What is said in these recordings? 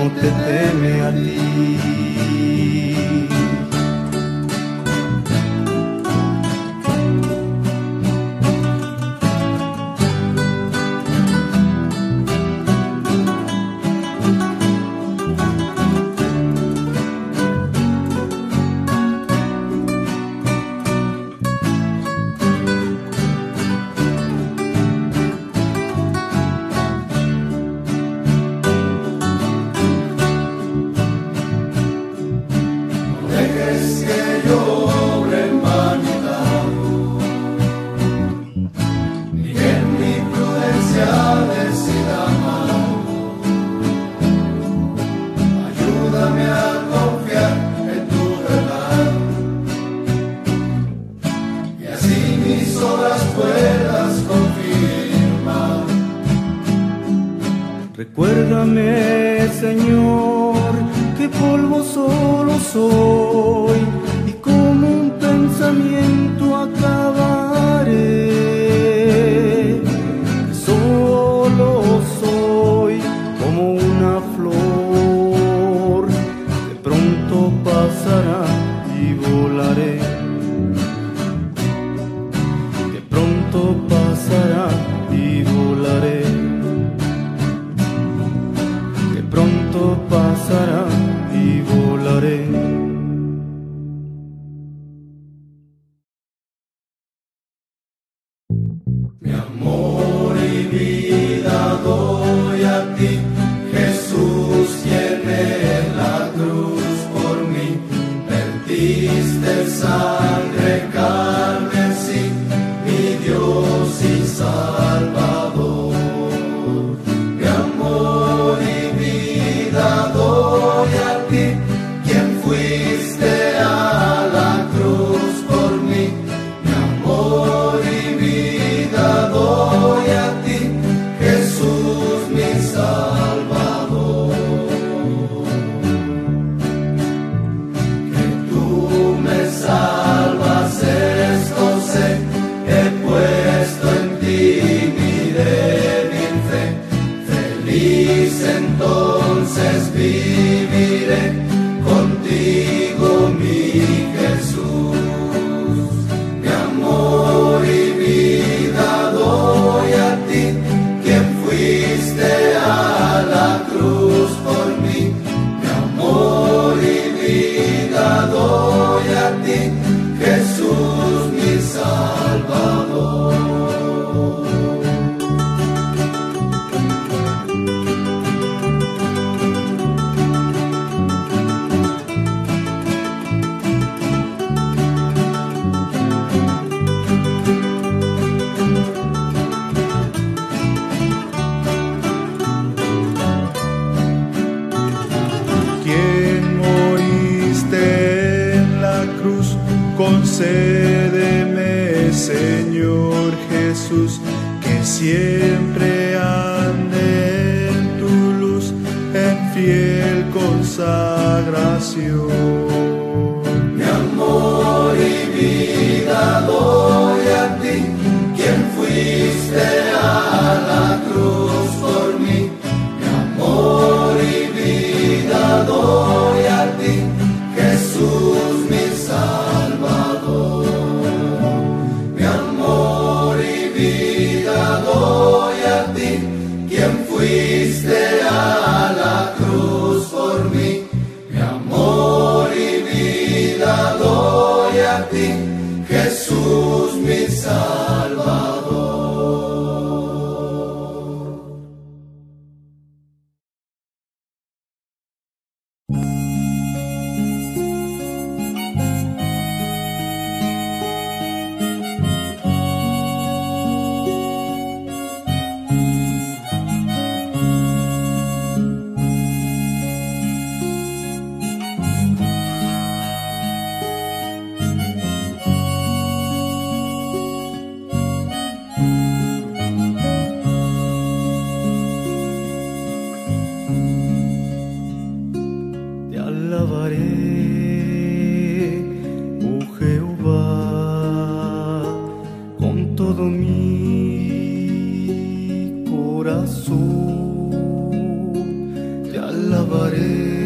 aquel que no te de sangre cae. todo mi corazón te alabaré.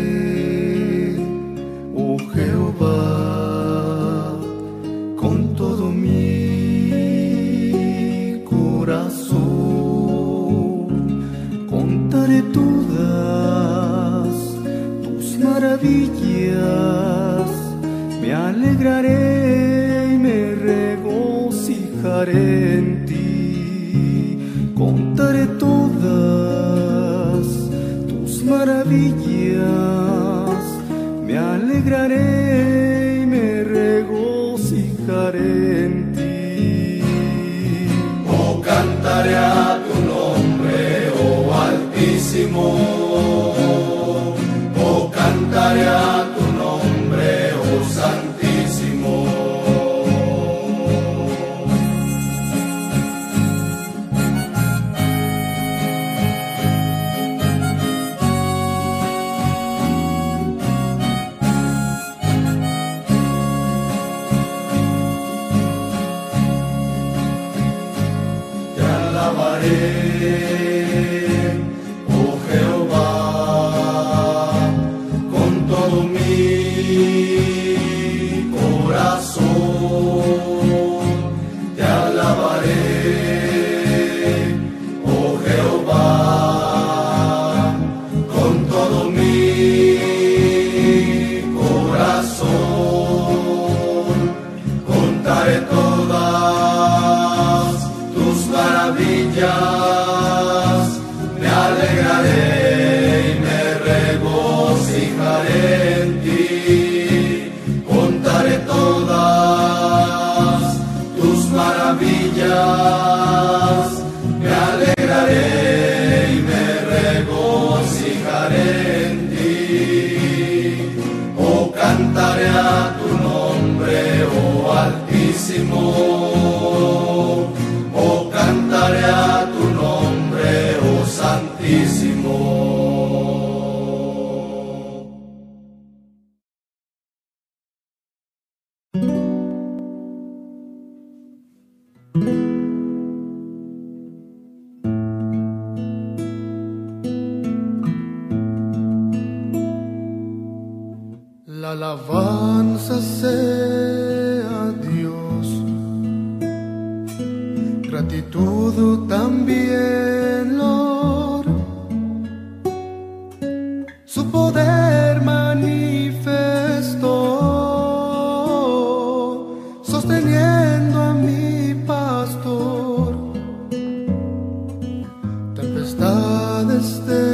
está desde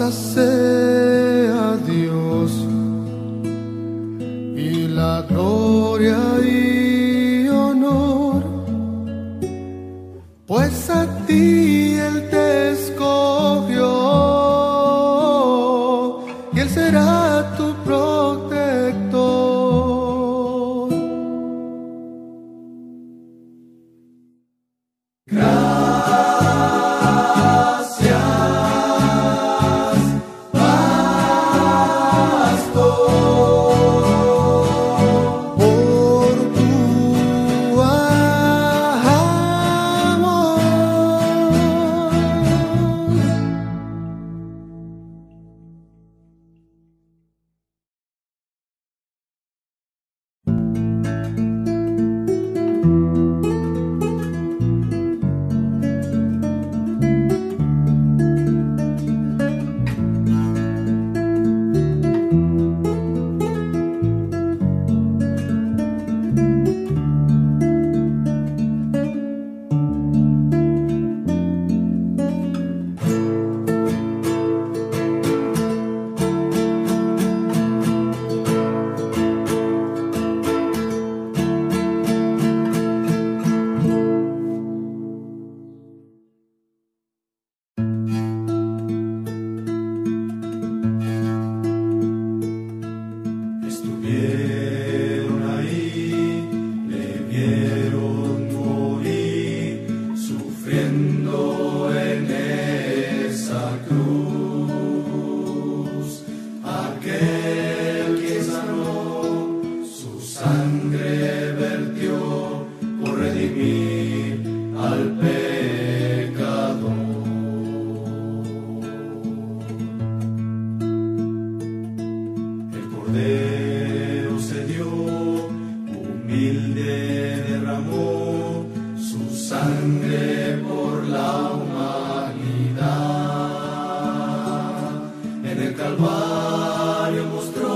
I said.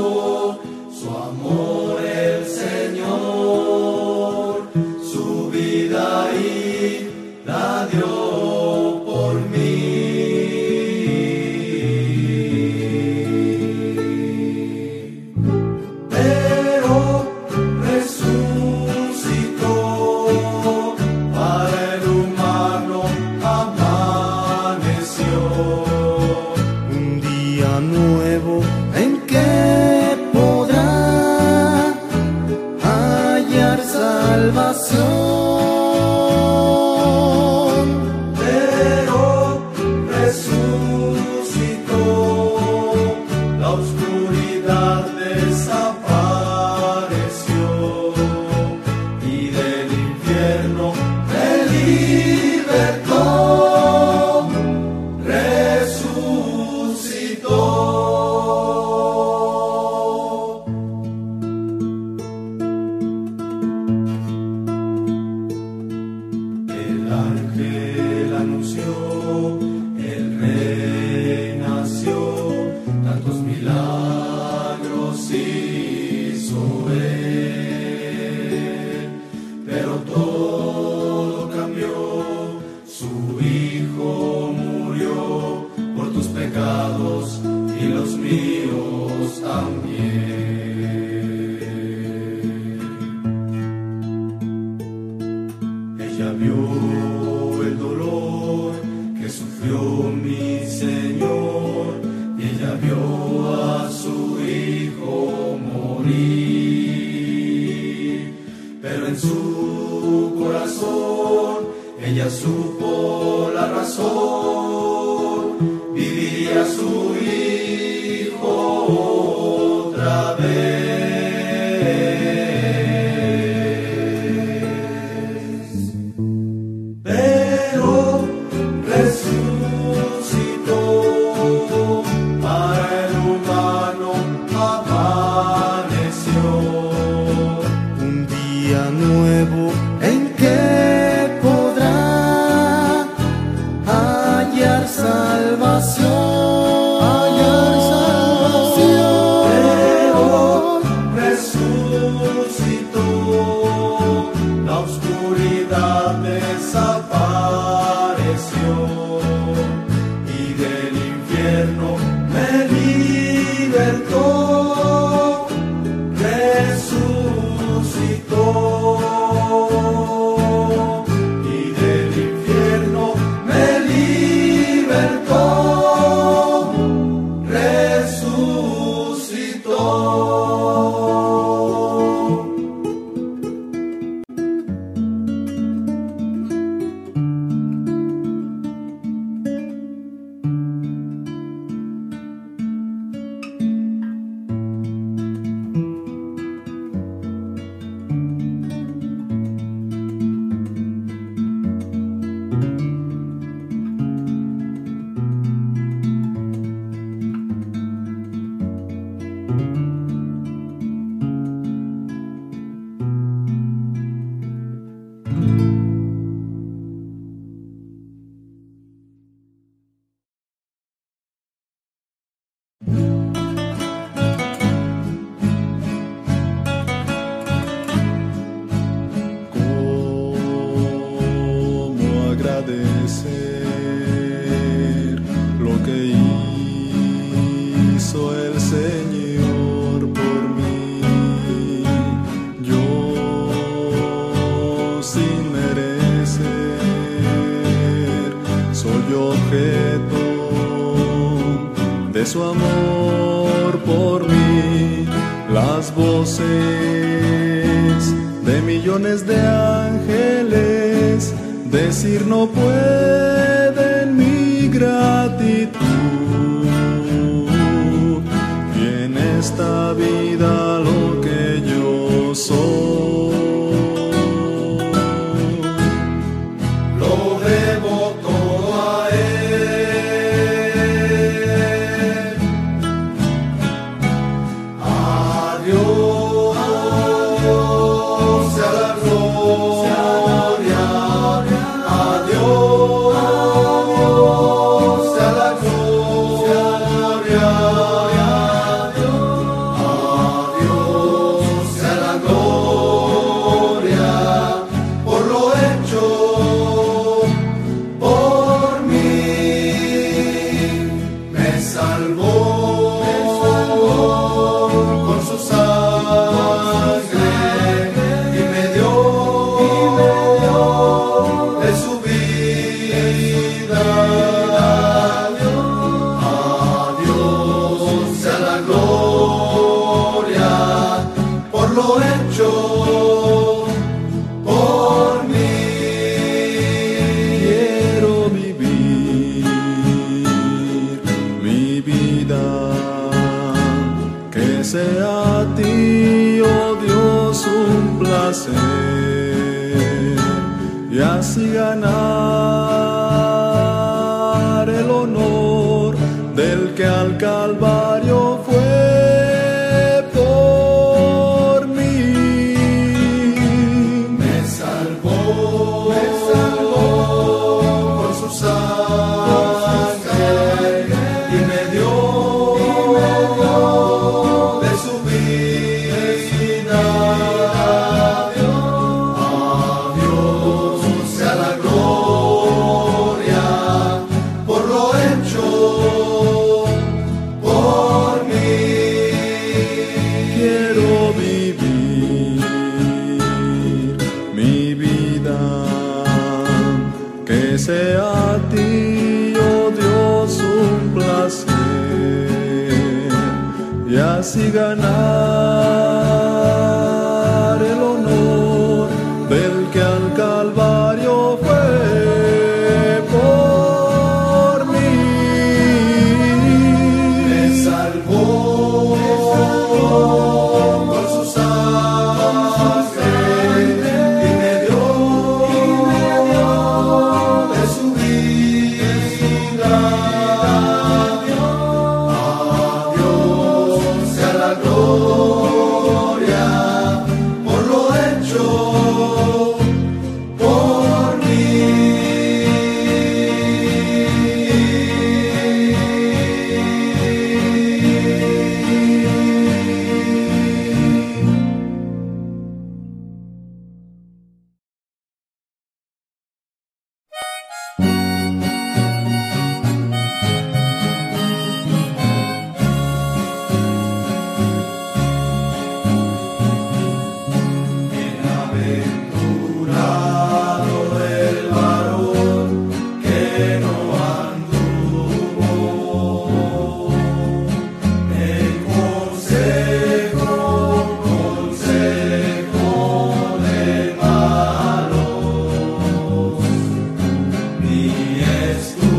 Su amor objeto de su amor por mí. Las voces de millones de ángeles decir no pueden mi gratitud. Y en esta vida lo que yo soy. Jesús.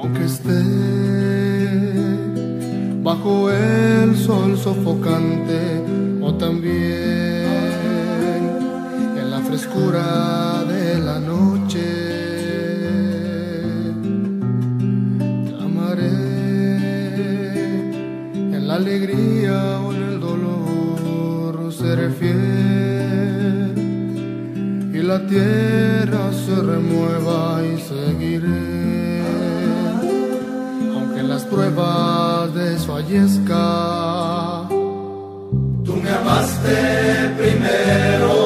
aunque esté bajo el sol sofocante o también en la frescura de la noche. En la alegría o en el dolor, seré fiel y la tierra se remueva y pruebas desfallezca. Tú me amaste primero.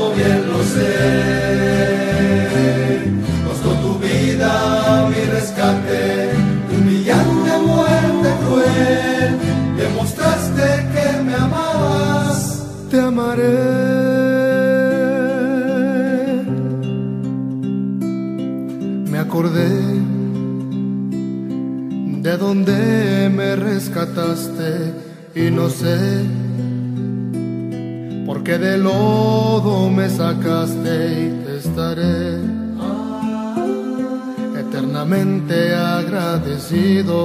de donde me rescataste y no sé por qué de lodo me sacaste y te estaré eternamente agradecido.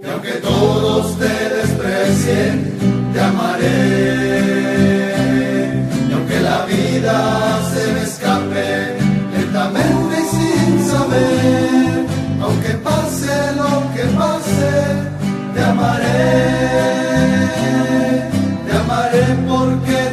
Y aunque todos te desprecien, te amaré. Y aunque la vida se me amaré, te amaré porque